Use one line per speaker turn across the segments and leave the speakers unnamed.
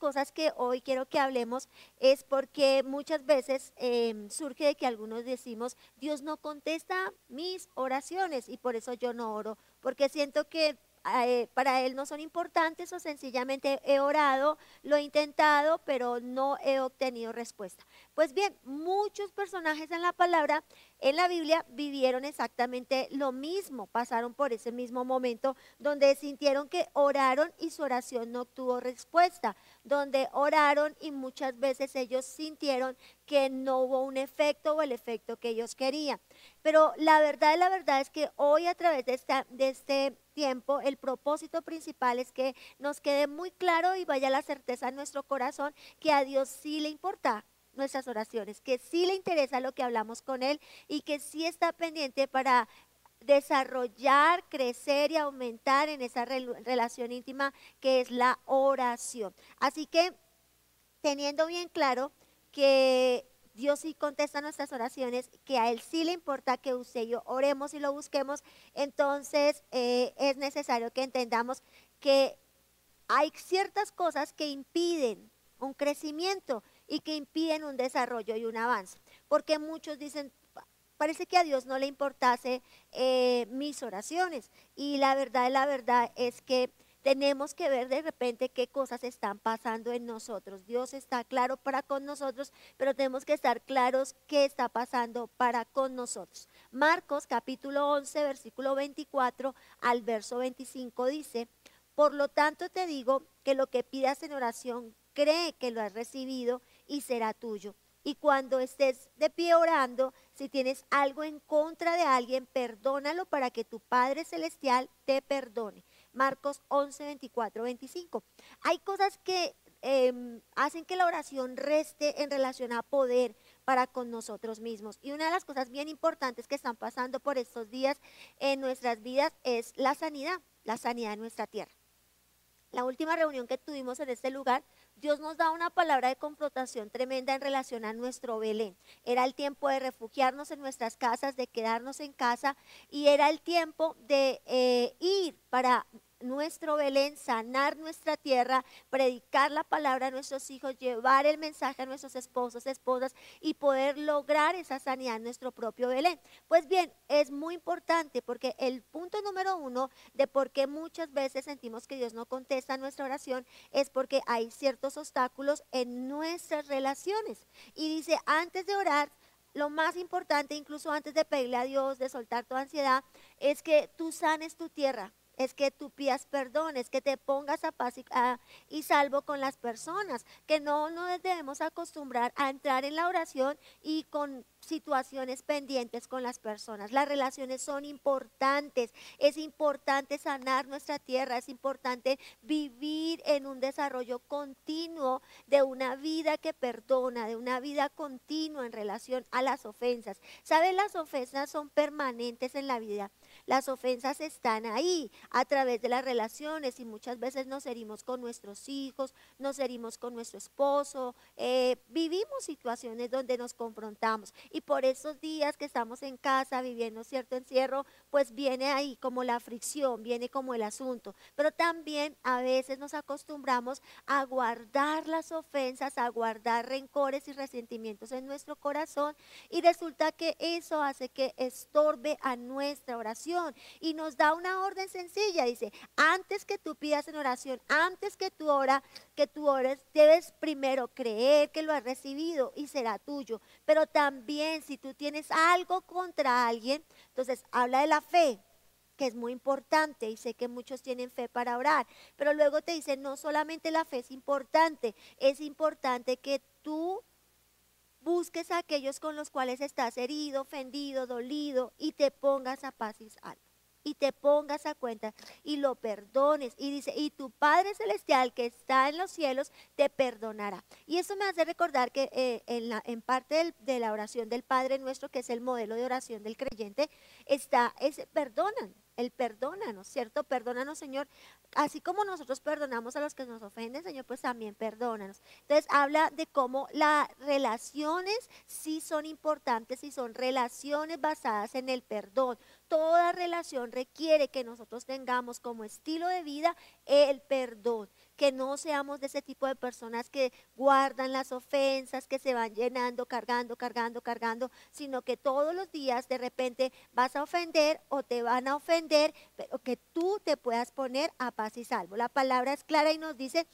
cosas que hoy quiero que hablemos es porque muchas veces em, surge de que algunos decimos, Dios no contesta mis oraciones y por eso yo no oro, porque siento que eh, para él no son importantes o sencillamente he orado, lo he intentado, pero no he obtenido respuesta. Pues bien, muchos personajes en la palabra, en la Biblia, vivieron exactamente lo mismo, pasaron por ese mismo momento donde sintieron que oraron y su oración no tuvo respuesta, donde oraron y muchas veces ellos sintieron que no hubo un efecto o el efecto que ellos querían. Pero la verdad, la verdad es que hoy a través de, esta, de este el propósito principal es que nos quede muy claro y vaya la certeza en nuestro corazón que a Dios sí le importa nuestras oraciones, que sí le interesa lo que hablamos con Él y que sí está pendiente para desarrollar, crecer y aumentar en esa relación íntima que es la oración. Así que teniendo bien claro que Dios sí contesta nuestras oraciones, que a Él sí le importa que usted y yo oremos y lo busquemos, entonces eh, es necesario que entendamos que hay ciertas cosas que impiden un crecimiento y que impiden un desarrollo y un avance. Porque muchos dicen, parece que a Dios no le importase eh, mis oraciones. Y la verdad, la verdad es que tenemos que ver de repente qué cosas están pasando en nosotros. Dios está claro para con nosotros, pero tenemos que estar claros qué está pasando para con nosotros. Marcos capítulo 11, versículo 24 al verso 25 dice, por lo tanto te digo que lo que pidas en oración, cree que lo has recibido y será tuyo. Y cuando estés de pie orando, si tienes algo en contra de alguien, perdónalo para que tu Padre Celestial te perdone. Marcos 11, 24, 25. Hay cosas que em, hacen que la oración reste en relación a poder para con nosotros mismos. Y una de las cosas bien importantes que están pasando por estos días en nuestras vidas es la sanidad, la sanidad en nuestra tierra. La última reunión que tuvimos en este lugar Dios nos da una palabra de confrontación tremenda en relación a nuestro Belén. Era el tiempo de refugiarnos en nuestras casas, de quedarnos en casa y era el tiempo de eh, ir para nuestro Belén, sanar nuestra tierra, predicar la palabra a nuestros hijos, llevar el mensaje a nuestros esposos, esposas y poder lograr esa sanidad en nuestro propio Belén. Pues bien, es muy importante porque el punto número uno de por qué muchas veces sentimos que Dios no contesta nuestra oración es porque hay ciertos obstáculos en nuestras relaciones. Y dice, antes de orar, lo más importante, incluso antes de pedirle a Dios, de soltar tu ansiedad, es que tú sanes tu tierra es que tú pidas perdón, es que te pongas a paz y, salvo con las personas, que no nos debemos acostumbrar a entrar en la oración y con situaciones pendientes con las personas. Las relaciones son importantes. Es importante sanar nuestra tierra. Es importante vivir en un desarrollo continuo de una vida que perdona, de una vida continua en relación a las ofensas. ¿Saben? Las ofensas son permanentes en la vida. Las ofensas están ahí a través de las relaciones y muchas veces nos herimos con nuestros hijos, nos herimos con nuestro esposo, eh, vivimos situaciones donde nos confrontamos y por esos días que estamos en casa viviendo cierto encierro, pues viene ahí como la fricción, viene como el asunto. Pero también a veces nos acostumbramos a guardar las ofensas, a guardar rencores y resentimientos en nuestro corazón y resulta que eso hace que estorbe a nuestra oración y nos da una orden sencilla. Dice, antes que tú pidas en oración, antes que tú ora, que tú ores, debes primero creer que lo has recibido y será tuyo. Pero también si tú tienes algo contra alguien, entonces habla de la fe que es muy importante y sé que muchos tienen fe para orar, pero luego te dice, no solamente la fe es importante, es importante que tú busques a aquellos con los cuales estás herido, ofendido, dolido y te pongas a paz y. Y te pongas a cuenta y lo perdones. Y dice, y tu Padre Celestial que está en los cielos te perdonará. Y eso me hace recordar que eh, en, la, en, parte de la oración del Padre nuestro, que es el modelo de oración del creyente, está ese perdonan. Él perdónanos, ¿cierto? Perdónanos, Señor. Así como nosotros perdonamos a los que nos ofenden, Señor, pues también perdónanos. Entonces habla de cómo las relaciones sí son importantes y son relaciones basadas en el perdón. Toda relación requiere que nosotros tengamos como estilo de vida el perdón que no seamos de ese tipo de personas que guardan las ofensas, que se van llenando, cargando, cargando, cargando, sino que todos los días de repente vas a ofender o te van a ofender, pero que tú te puedas poner a paz y salvo. La palabra es clara y nos dice,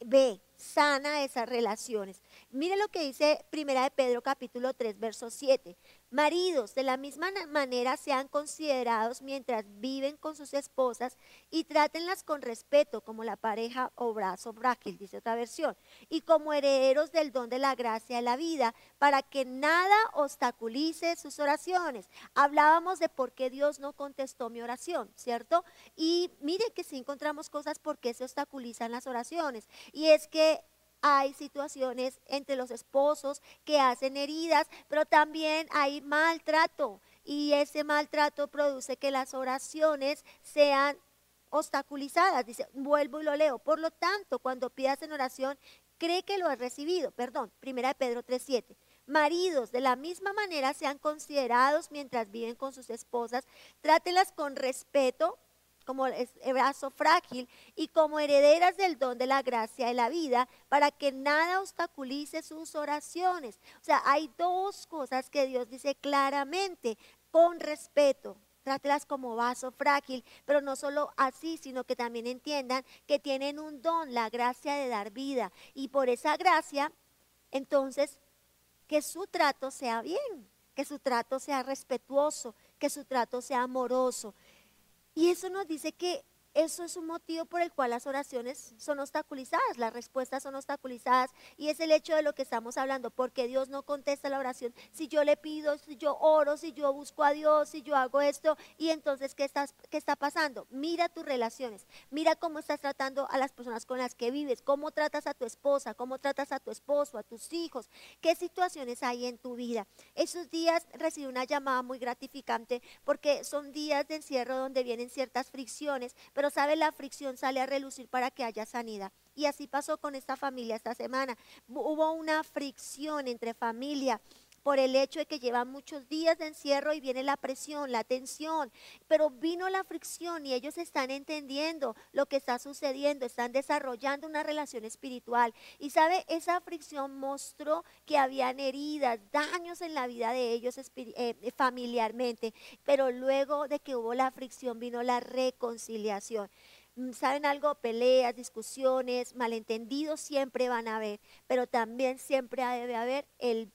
ve, sana esas relaciones. Mire lo que dice Primera de Pedro capítulo 3, verso 7. Maridos, de la misma manera sean considerados mientras viven con sus esposas y trátenlas con respeto como la pareja o brazo frágil, dice otra versión, y como herederos del don de la gracia de la vida, para que nada obstaculice sus oraciones. Hablábamos de por qué Dios no contestó mi oración, ¿cierto? Y miren que si encontramos cosas por qué se obstaculizan las oraciones. Y es que hay situaciones entre los esposos que hacen heridas, pero también hay maltrato y ese maltrato produce que las oraciones sean obstaculizadas. Dice, vuelvo y lo leo. Por lo tanto, cuando pidas en oración, cree que lo has recibido. Perdón, primera de Pedro 3.7. Maridos, de la misma manera sean considerados mientras viven con sus esposas, trátelas con respeto, como el brazo frágil y como herederas del don de la gracia de la vida, para que nada obstaculice sus oraciones. O sea, hay dos cosas que Dios dice claramente, con respeto, trátelas como vaso frágil, pero no solo así, sino que también entiendan que tienen un don, la gracia de dar vida. Y por esa gracia, entonces, que su trato sea bien, que su trato sea respetuoso, que su trato sea amoroso, y eso nos dice que eso es un motivo por el cual las oraciones son obstaculizadas, las respuestas son obstaculizadas y es el hecho de lo que estamos hablando, porque Dios no contesta la oración. Si yo le pido, si yo oro, si yo busco a Dios, si yo hago esto, y entonces, ¿qué, qué está pasando? Mira tus relaciones, mira cómo estás tratando a las personas con las que vives, cómo tratas a tu esposa, cómo tratas a tu esposo, a tus hijos, qué situaciones hay en tu vida. Esos días recibí una llamada muy gratificante porque son días de encierro donde vienen ciertas fricciones, pero sabe, la fricción sale a relucir para que haya sanidad. Y así pasó con esta familia esta semana. Hubo una fricción entre familia por el hecho de que llevan muchos días de encierro y viene la presión, la tensión, pero vino la fricción y ellos están entendiendo lo que está sucediendo, están desarrollando una relación espiritual. Y sabe, esa fricción mostró que habían heridas, daños en la vida de ellos eh, familiarmente, pero luego de que hubo la fricción vino la reconciliación. Mm, ¿Saben algo? Peleas, discusiones, malentendidos siempre van a haber, pero también siempre debe haber el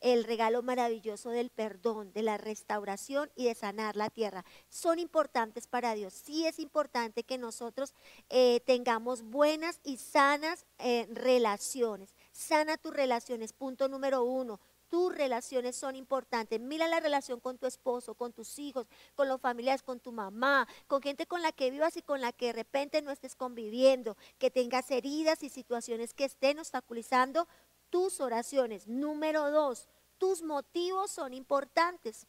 el regalo maravilloso del perdón, de la restauración y de sanar la tierra. Son importantes para Dios. Sí es importante que nosotros eh, tengamos buenas y sanas eh, relaciones. Sana tus relaciones, punto número uno. Tus relaciones son importantes. Mira la relación con tu esposo, con tus hijos, con los familiares, con tu mamá, con gente con la que vivas y con la que de repente no estés conviviendo, que tengas heridas y situaciones que estén obstaculizando tus oraciones. Número dos, tus motivos son importantes.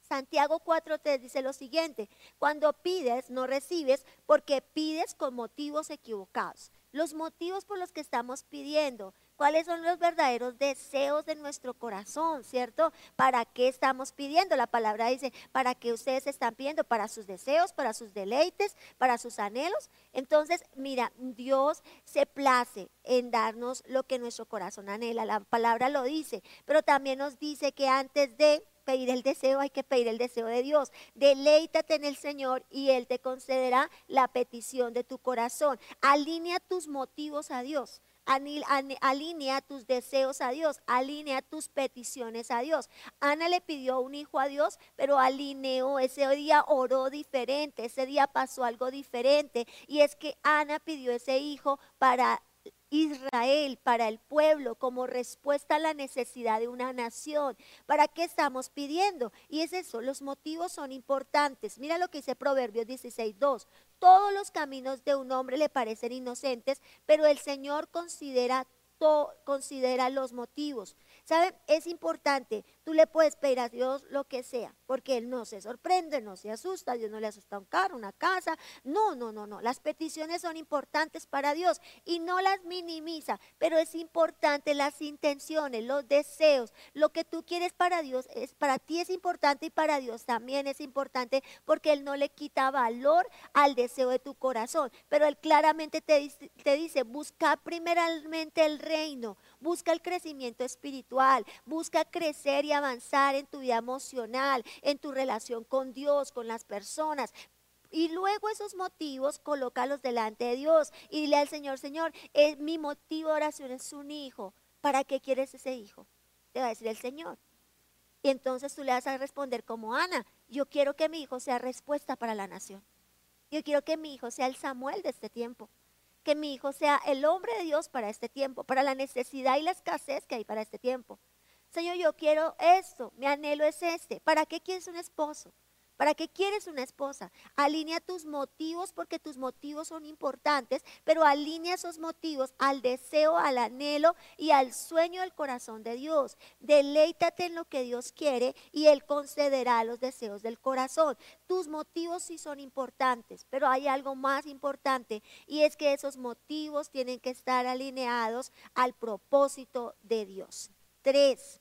Santiago 4.3 dice lo siguiente, cuando pides no recibes porque pides con motivos equivocados. Los motivos por los que estamos pidiendo cuáles son los verdaderos deseos de nuestro corazón, ¿cierto? ¿Para qué estamos pidiendo? La palabra dice, ¿para qué ustedes están pidiendo? ¿Para sus deseos, para sus deleites, para sus anhelos? Entonces, mira, Dios se place en darnos lo que nuestro corazón anhela. La palabra lo dice, pero también nos dice que antes de pedir el deseo, hay que pedir el deseo de Dios. Deleítate en el Señor y Él te concederá la petición de tu corazón. Alinea tus motivos a Dios alinea tus deseos a Dios, alinea tus peticiones a Dios. Ana le pidió un hijo a Dios, pero alineó, ese día oró diferente, ese día pasó algo diferente. Y es que Ana pidió ese hijo para Israel, para el pueblo, como respuesta a la necesidad de una nación. ¿Para qué estamos pidiendo? Y es eso, los motivos son importantes. Mira lo que dice Proverbios 16, 2. Todos los caminos de un hombre le parecen inocentes, pero el Señor considera, considera los motivos. ¿Saben? Es importante Tú le puedes pedir a Dios lo que sea, porque Él no se sorprende, no se asusta, Dios no le asusta un carro, una casa. No, no, no, no. Las peticiones son importantes para Dios y no las minimiza, pero es importante las intenciones, los deseos, lo que tú quieres para Dios, es, para ti es importante y para Dios también es importante porque Él no le quita valor al deseo de tu corazón. Pero Él claramente te, te dice, busca primeramente el reino, busca el crecimiento espiritual, busca crecer y avanzar en tu vida emocional, en tu relación con Dios, con las personas. Y luego esos motivos colócalos delante de Dios y dile al Señor, Señor, es, mi motivo de oración es un hijo. ¿Para qué quieres ese hijo? Te va a decir el Señor. Y entonces tú le vas a responder como Ana, yo quiero que mi hijo sea respuesta para la nación. Yo quiero que mi hijo sea el Samuel de este tiempo que mi hijo sea el hombre de Dios para este tiempo, para la necesidad y la escasez que hay para este tiempo. Señor, yo quiero esto, mi anhelo es este. ¿Para qué quieres un esposo? ¿Para qué quieres una esposa? Alinea tus motivos porque tus motivos son importantes, pero alinea esos motivos al deseo, al anhelo y al sueño del corazón de Dios. Deleítate en lo que Dios quiere y Él concederá los deseos del corazón. Tus motivos sí son importantes, pero hay algo más importante y es que esos motivos tienen que estar alineados al propósito de Dios. Tres,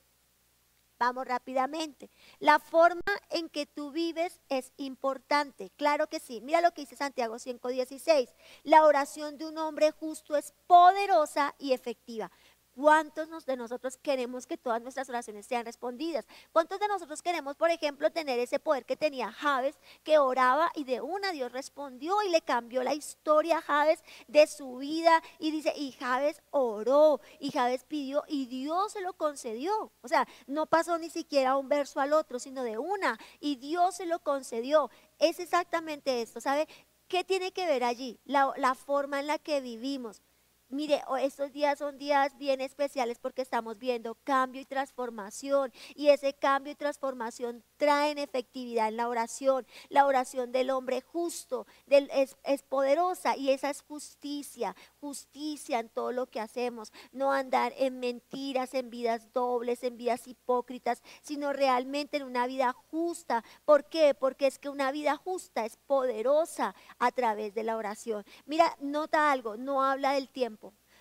Vamos rápidamente. La forma en que tú vives es importante. Claro que sí. Mira lo que dice Santiago 5:16. La oración de un hombre justo es poderosa y efectiva. ¿Cuántos de nosotros queremos que todas nuestras oraciones sean respondidas? ¿Cuántos de nosotros queremos, por ejemplo, tener ese poder que tenía Javes, que oraba y de una Dios respondió y le cambió la historia a Javes de su vida? Y dice, y Javes oró, y Javes pidió, y Dios se lo concedió. O sea, no pasó ni siquiera un verso al otro, sino de una, y Dios se lo concedió. Es exactamente esto, ¿sabe? ¿Qué tiene que ver allí? La, la forma en la que vivimos. Mire, estos días son días bien especiales porque estamos viendo cambio y transformación y ese cambio y transformación traen efectividad en la oración. La oración del hombre justo es, es, poderosa y esa es justicia, justicia en todo lo que hacemos. No andar en mentiras, en vidas dobles, en vidas hipócritas, sino realmente en una vida justa. ¿Por qué? Porque es que una vida justa es poderosa a través de la oración. Mira, nota algo, no habla del tiempo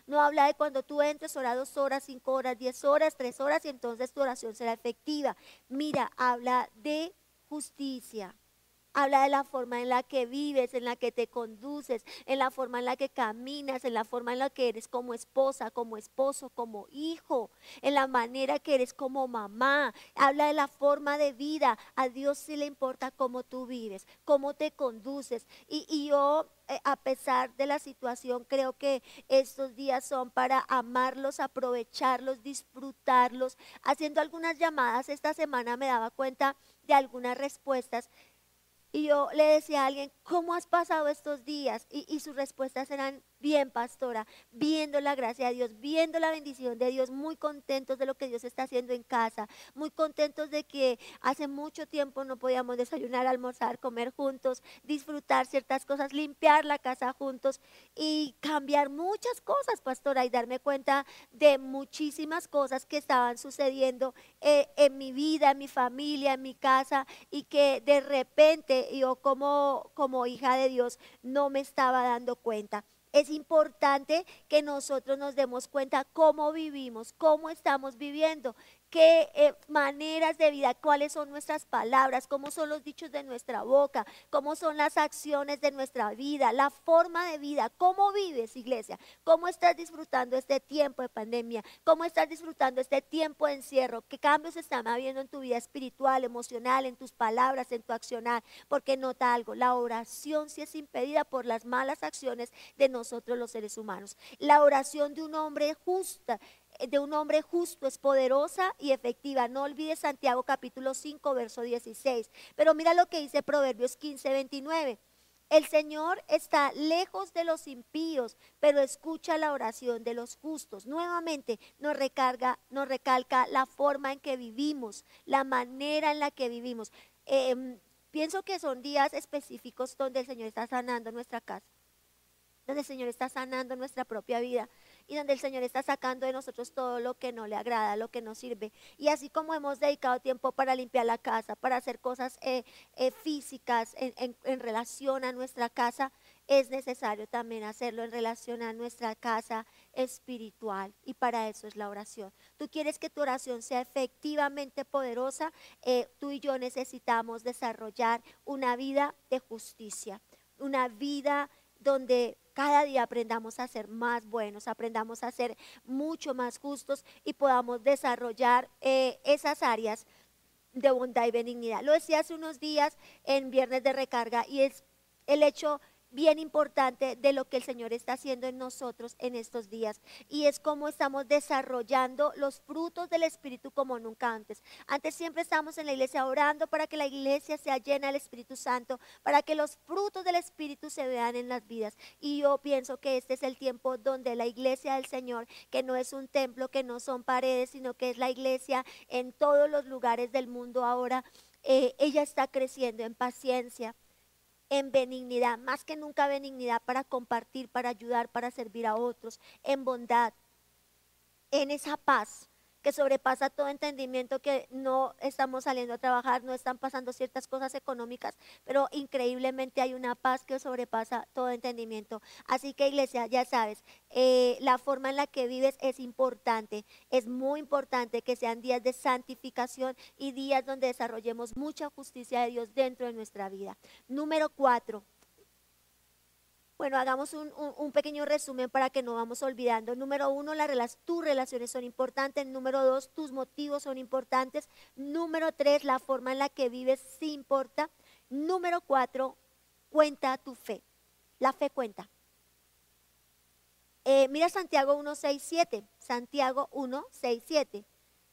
no habla de cuando tú entres, ora dos horas, cinco horas, diez horas, tres horas y entonces tu oración será efectiva. Mira, habla de justicia. Habla de la forma en la que vives, en la que te conduces, en la forma en la que caminas, en la forma en la que eres como esposa, como esposo, como hijo, en la manera que eres como mamá. Habla de la forma de vida. A Dios sí le importa cómo tú vives, cómo te conduces. Y, y yo eh, a pesar de la situación, creo que estos días son para amarlos, aprovecharlos, disfrutarlos. Haciendo algunas llamadas esta semana me daba cuenta de algunas respuestas y yo le decía a alguien, ¿cómo has pasado estos días? Y, sus respuestas eran, bien, pastora, viendo la gracia de Dios, viendo la bendición de Dios, muy contentos de lo que Dios está haciendo en casa, muy contentos de que hace mucho tiempo no podíamos desayunar, almorzar, comer juntos, disfrutar ciertas cosas, limpiar la casa juntos y cambiar muchas cosas, pastora, y darme cuenta de muchísimas cosas que estaban sucediendo eh, en mi vida, en mi familia, en mi casa, y que de repente yo como, como hija de Dios no me estaba dando cuenta. Es importante que nosotros nos demos cuenta cómo vivimos, cómo estamos viviendo qué eh, maneras de vida, cuáles son nuestras palabras, cómo son los dichos de nuestra boca, cómo son las acciones de nuestra vida, la forma de vida, cómo vives iglesia, cómo estás disfrutando este tiempo de pandemia, cómo estás disfrutando este tiempo de encierro, qué cambios están habiendo en tu vida espiritual, emocional, en tus palabras, en tu accionar, porque nota algo, la oración sí es impedida por las malas acciones de nosotros los seres humanos. La oración de un hombre justa de un hombre justo es poderosa y efectiva. No olvides Santiago capítulo 5, verso 16. Pero mira lo que dice Proverbios 15, 29. El Señor está lejos de los impíos, pero escucha la oración de los justos. Nuevamente nos recarga, nos recalca la forma en que vivimos, la manera en la que vivimos. Em, pienso que son días específicos donde el Señor está sanando nuestra casa, donde el Señor está sanando nuestra propia vida. Y donde el Señor está sacando de nosotros todo lo que no le agrada, lo que no sirve. Y así como hemos dedicado tiempo para limpiar la casa, para hacer cosas eh, eh, físicas en, relación a nuestra casa, es necesario también hacerlo en relación a nuestra casa espiritual y para eso es la oración. Tú quieres que tu oración sea efectivamente poderosa, eh, tú y yo necesitamos desarrollar una vida de justicia, una vida donde cada día aprendamos a ser más buenos, aprendamos a ser mucho más justos y podamos desarrollar eh, esas áreas de bondad y benignidad. Lo decía hace unos días en Viernes de Recarga y es el hecho bien importante de lo que el Señor está haciendo en nosotros en estos días y es cómo estamos desarrollando los frutos del Espíritu como nunca antes. Antes siempre estamos en la iglesia orando para que la iglesia sea llena del Espíritu Santo, para que los frutos del Espíritu se vean en las vidas. Y yo pienso que este es el tiempo donde la iglesia del Señor, que no es un templo, que no son paredes, sino que es la iglesia en todos los lugares del mundo ahora, eh, ella está creciendo en paciencia en benignidad, más que nunca benignidad para compartir, para ayudar, para servir a otros, en bondad, en esa paz sobrepasa todo entendimiento, que no estamos saliendo a trabajar, no están pasando ciertas cosas económicas, pero increíblemente hay una paz que sobrepasa todo entendimiento. Así que iglesia, ya sabes, eh, la forma en la que vives es importante, es muy importante que sean días de santificación y días donde desarrollemos mucha justicia de Dios dentro de nuestra vida. Número cuatro, bueno, hagamos un, pequeño resumen para que no vamos olvidando. Número uno, tus relaciones son importantes. Número dos, tus motivos son importantes. Número tres, la forma en la que vives sí importa. Número cuatro, cuenta tu fe. La fe cuenta. Eh, mira Santiago 1, 6, 7. Santiago 1, 6, 7.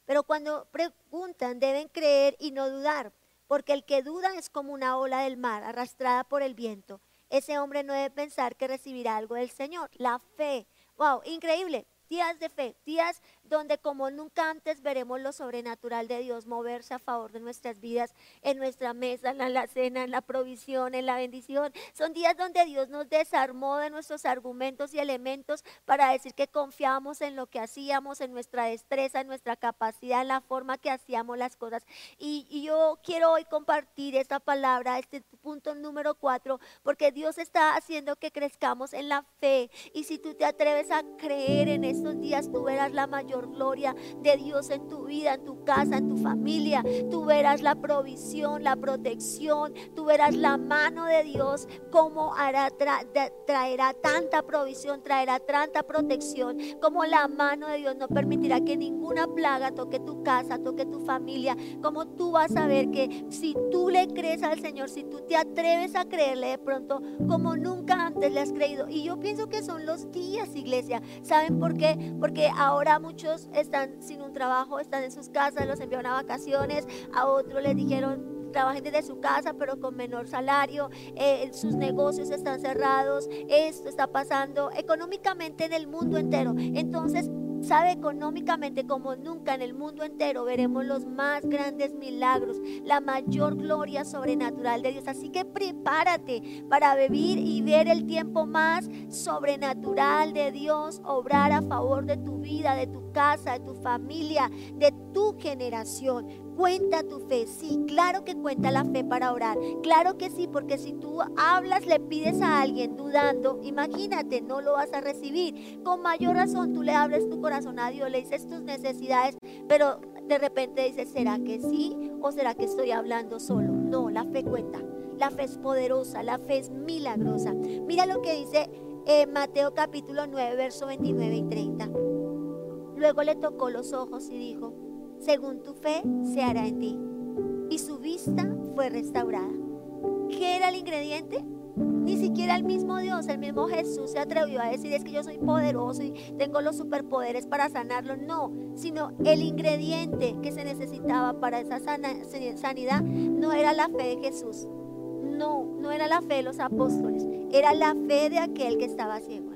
Pero cuando preguntan, deben creer y no dudar, porque el que duda es como una ola del mar arrastrada por el viento ese hombre no debe pensar que recibirá algo del Señor. La fe. Wow, increíble días de fe, días donde como nunca antes veremos lo sobrenatural de Dios moverse a favor de nuestras vidas, en nuestra mesa, en la cena, en la provisión, en la bendición. Son días donde Dios nos desarmó de nuestros argumentos y elementos para decir que confiábamos en lo que hacíamos, en nuestra destreza, en nuestra capacidad, en la forma que hacíamos las cosas. Y, y yo quiero hoy compartir esta palabra, este punto número cuatro, porque Dios está haciendo que crezcamos en la fe. Y si tú te atreves a creer en estos días, tú verás la mayor gloria de Dios en tu vida, en tu casa, en tu familia. Tú verás la provisión, la protección, tú verás la mano de Dios, cómo hará, traerá tanta provisión, traerá tanta protección, como la mano de Dios no permitirá que ninguna plaga toque tu casa, toque tu familia, como tú vas a ver que si tú le crees al Señor, si tú te atreves a creerle de pronto, como nunca antes le has creído. Y yo pienso que son los días, iglesia. ¿Saben por qué? Porque ahora muchos están sin un trabajo, están en sus casas, los enviaron a vacaciones, a otros les dijeron trabajen desde su casa pero con menor salario, eh, sus negocios están cerrados, esto está pasando económicamente en el mundo entero. Entonces sabe económicamente como nunca en el mundo entero veremos los más grandes milagros, la mayor gloria sobrenatural de Dios. Así que prepárate para vivir y ver el tiempo más sobrenatural de Dios obrar a favor de tu vida, de tu casa, de tu familia, de tu generación. Cuenta tu fe, sí, claro que cuenta la fe para orar, claro que sí, porque si tú hablas, le pides a alguien dudando, imagínate, no lo vas a recibir. Con mayor razón tú le abres tu corazón a Dios, le dices tus necesidades, pero de repente dices, ¿será que sí o será que estoy hablando solo? No, la fe cuenta, la fe es poderosa, la fe es milagrosa. Mira lo que dice eh, Mateo capítulo 9, verso 29 y 30. Luego le tocó los ojos y dijo, según tu fe se hará en ti. Y su vista fue restaurada. ¿Qué era el ingrediente? Ni siquiera el mismo Dios, el mismo Jesús se atrevió a decir es que yo soy poderoso y tengo los superpoderes para sanarlo. No, sino el ingrediente que se necesitaba para esa sanidad no era la fe de Jesús. No, no era la fe de los apóstoles, era la fe de aquel que estaba ciego.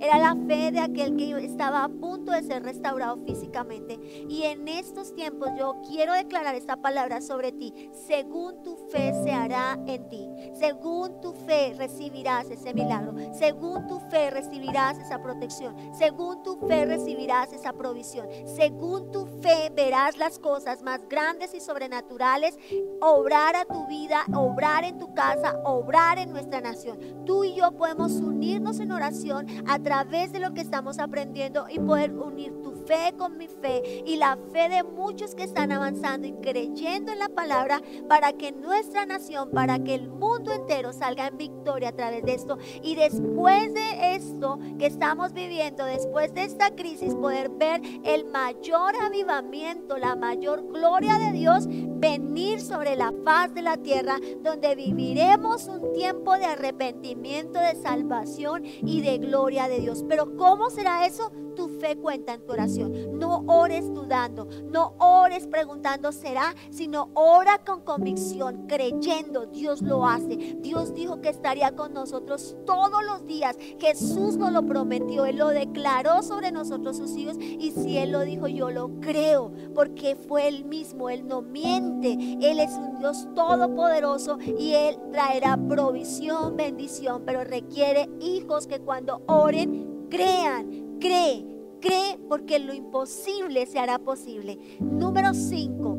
Era la fe de aquel que estaba a punto de ser restaurado físicamente. Y en estos tiempos yo quiero declarar esta palabra sobre ti. Según tu fe se hará en ti. Según tu fe recibirás ese milagro. Según tu fe recibirás esa protección. Según tu fe recibirás esa provisión. Según tu fe verás las cosas más grandes y sobrenaturales obrar a tu vida, obrar en tu casa, obrar en nuestra nación. Tú y yo podemos unirnos en oración a través de lo que estamos aprendiendo y poder unir tu fe con mi fe y la fe de muchos que están avanzando y creyendo en la palabra para que nuestra nación, para que el mundo entero salga en victoria a través de esto. Y después de esto que estamos viviendo, después de esta crisis, poder ver el mayor avivamiento, la mayor gloria de Dios venir sobre la faz de la tierra, donde viviremos un tiempo de arrepentimiento, de salvación y de gloria de Dios. Pero ¿cómo será eso? Tu fe cuenta en tu oración. No ores dudando, no ores preguntando será, sino ora con convicción, creyendo Dios lo hace. Dios dijo que estaría con nosotros todos los días. Jesús nos lo prometió, Él lo declaró sobre nosotros sus hijos y si Él lo dijo, yo lo creo, porque fue Él mismo, Él no miente, Él es un Dios todopoderoso y Él traerá provisión, bendición, pero requiere hijos que cuando oren, crean, Cree, cree porque lo imposible se hará posible. Número 5.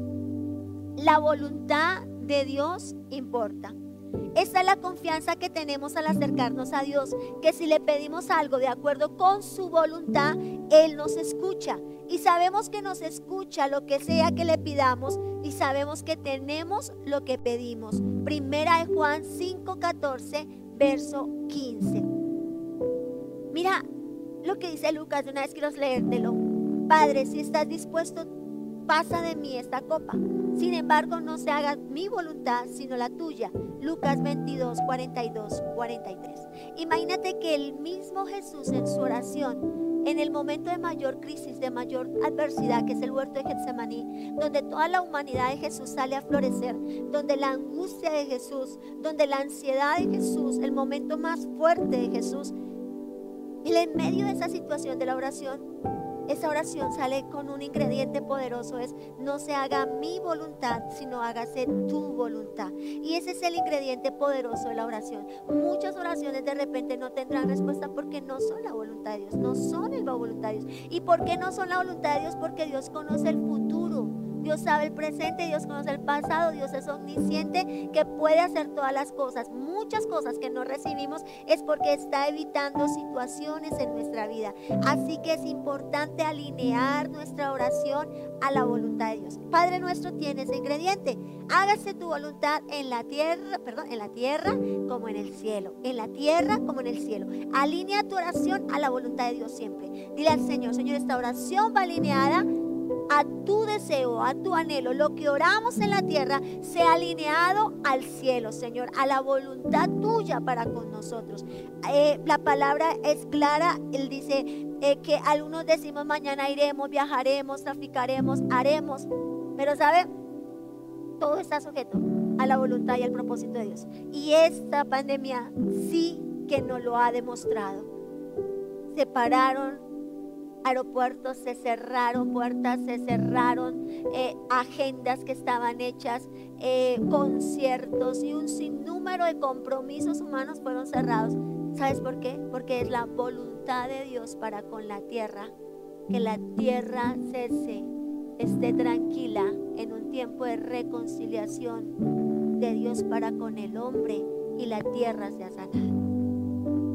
La voluntad de Dios importa. Esa es la confianza que tenemos al acercarnos a Dios, que si le pedimos algo de acuerdo con su voluntad, Él nos escucha. Y sabemos que nos escucha lo que sea que le pidamos y sabemos que tenemos lo que pedimos. Primera de Juan 5:14, verso 15. Mira, lo que dice Lucas, de una vez quiero leértelo. Padre, si estás dispuesto, pasa de mí esta copa. Sin embargo, no se haga mi voluntad, sino la tuya. Lucas 22, 42, 43. Imagínate que el mismo Jesús en su oración, en el momento de mayor crisis, de mayor adversidad, que es el huerto de Getsemaní, donde toda la humanidad de Jesús sale a florecer, donde la angustia de Jesús, donde la ansiedad de Jesús, el momento más fuerte de Jesús, y en medio de esa situación de la oración, esa oración sale con un ingrediente poderoso, es no se haga mi voluntad, sino hágase tu voluntad. Y ese es el ingrediente poderoso de la oración. Muchas oraciones de repente no tendrán respuesta porque no son la voluntad de Dios, no son el voluntad de Dios. ¿Y por qué no son la voluntad de Dios? Porque Dios conoce el futuro. Dios sabe el presente, Dios conoce el pasado, Dios es omnisciente que puede hacer todas las cosas. Muchas cosas que no recibimos es porque está evitando situaciones en nuestra vida. Así que es importante alinear nuestra oración a la voluntad de Dios. Padre nuestro tiene ese ingrediente. Hágase tu voluntad en la tierra, perdón, en la tierra como en el cielo. En la tierra como en el cielo. Alinea tu oración a la voluntad de Dios siempre. Dile al Señor, Señor, esta oración va alineada a tu deseo, a tu anhelo, lo que oramos en la tierra, sea alineado al cielo, Señor, a la voluntad tuya para con nosotros. Eh, la palabra es clara, Él dice eh, que algunos decimos mañana iremos, viajaremos, traficaremos, haremos, pero ¿sabe? Todo está sujeto a la voluntad y al propósito de Dios. Y esta pandemia sí que nos lo ha demostrado. Separaron aeropuertos se cerraron, puertas se cerraron, eh, agendas que estaban hechas, eh, conciertos y un sinnúmero de compromisos humanos fueron cerrados. ¿Sabes por qué? Porque es la voluntad de Dios para con la tierra, que la tierra cese, esté tranquila en un tiempo de reconciliación de Dios para con el hombre y la tierra sea sanada.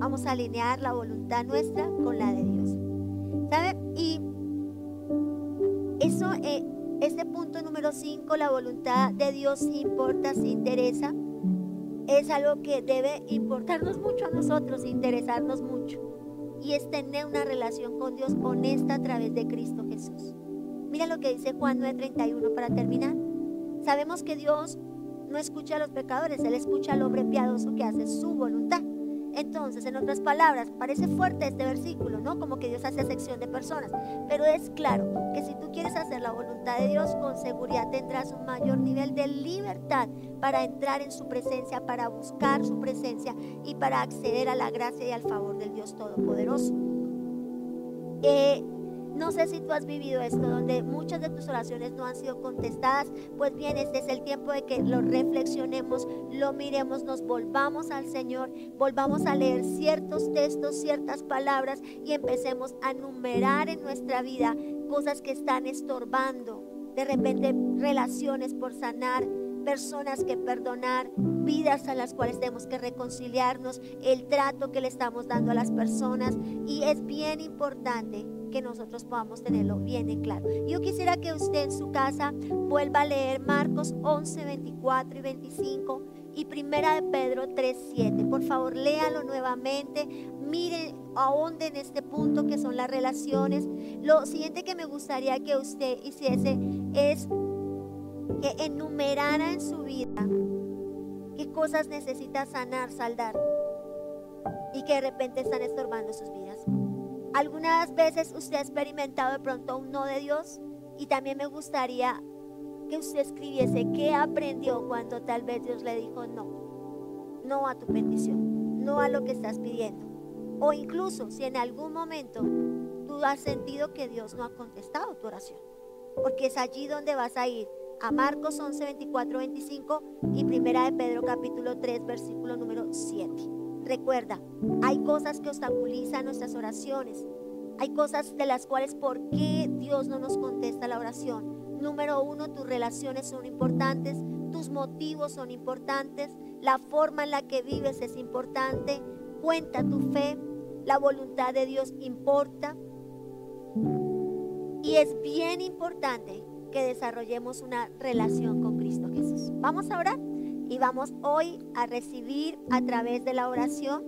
Vamos a alinear la voluntad nuestra con la de Dios. Y eso, este punto número 5, la voluntad de Dios importa, se interesa, es algo que debe importarnos mucho a nosotros, interesarnos mucho. Y es tener una relación con Dios honesta a través de Cristo Jesús. Mira lo que dice Juan 9:31 para terminar. Sabemos que Dios no escucha a los pecadores, Él escucha al hombre piadoso que hace su voluntad. Entonces, en otras palabras, parece fuerte este versículo, ¿no? Como que Dios hace sección de personas, pero es claro que si tú quieres hacer la voluntad de Dios, con seguridad tendrás un mayor nivel de libertad para entrar en su presencia, para buscar su presencia y para acceder a la gracia y al favor del Dios Todopoderoso. Eh, no sé si tú has vivido esto, donde muchas de tus oraciones no han sido contestadas. Pues bien, este es el tiempo de que lo reflexionemos, lo miremos, nos volvamos al Señor, volvamos a leer ciertos textos, ciertas palabras y empecemos a numerar en nuestra vida cosas que están estorbando. De repente, relaciones por sanar, personas que perdonar, vidas a las cuales tenemos que reconciliarnos, el trato que le estamos dando a las personas. Y es bien importante que nosotros podamos tenerlo bien en claro. Yo quisiera que usted en su casa vuelva a leer Marcos 11, 24 y 25 y Primera de Pedro 3, 7. Por favor, léalo nuevamente. Mire ahonde en este punto que son las relaciones. Lo siguiente que me gustaría que usted hiciese es que enumerara en su vida qué cosas necesita sanar, saldar y que de repente están estorbando sus vidas. Algunas veces usted ha experimentado de pronto un no de Dios y también me gustaría que usted escribiese qué aprendió cuando tal vez Dios le dijo no, no a tu petición, no a lo que estás pidiendo. O incluso si en algún momento tú has sentido que Dios no ha contestado tu oración, porque es allí donde vas a ir a Marcos 11, 24, 25 y Primera de Pedro capítulo 3, versículo número 7. Recuerda, hay cosas que obstaculizan nuestras oraciones. Hay cosas de las cuales, ¿por qué Dios no nos contesta la oración? Número uno, tus relaciones son importantes, tus motivos son importantes, la forma en la que vives es importante, cuenta tu fe, la voluntad de Dios importa. Y es bien importante que desarrollemos una relación con Cristo Jesús. Vamos a orar y vamos hoy a recibir a través de la oración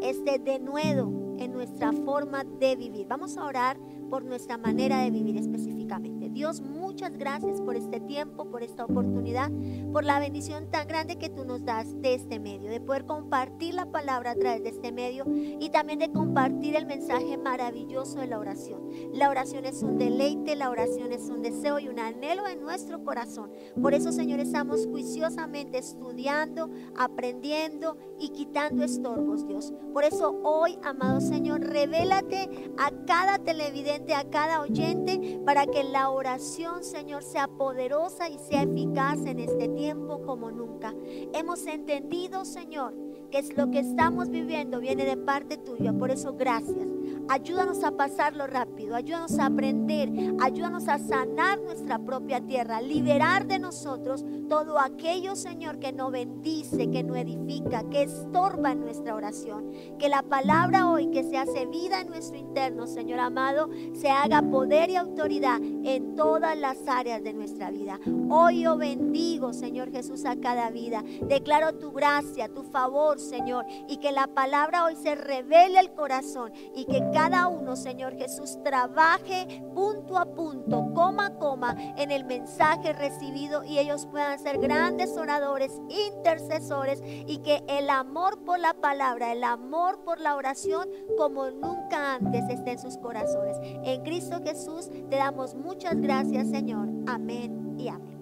este denuedo en nuestra forma de vivir. Vamos a orar por nuestra manera de vivir específicamente. Dios, muchas gracias por este tiempo, por esta oportunidad, por la bendición tan grande que tú nos das de este medio, de poder compartir la palabra a través de este medio y también de compartir el mensaje maravilloso de la oración. La oración es un deleite, la oración es un deseo y un anhelo en nuestro corazón. Por eso, Señor, estamos juiciosamente estudiando, aprendiendo y quitando estorbos, Dios. Por eso hoy, amado Señor, revélate a cada televidente a cada oyente para que la oración, Señor, sea poderosa y sea eficaz en este tiempo como nunca. Hemos entendido, Señor, que es lo que estamos viviendo viene de parte tuya. Por eso, gracias. Ayúdanos a pasarlo rápido, ayúdanos a aprender, ayúdanos a sanar nuestra propia tierra, liberar de nosotros todo aquello, Señor, que no bendice, que no edifica, que estorba nuestra oración. Que la palabra hoy que se hace vida en nuestro interno, Señor amado, se haga poder y autoridad en todas las áreas de nuestra vida. Hoy yo bendigo, Señor Jesús, a cada vida. Declaro tu gracia, tu favor, Señor, y que la palabra hoy se revele al corazón y que cada uno, Señor Jesús, trabaje punto a punto, coma a coma en el mensaje recibido y ellos puedan ser grandes oradores, intercesores y que el amor por la palabra, el amor por la oración como nunca antes esté en sus corazones. En Cristo Jesús te damos muchas gracias, Señor. Amén y amén.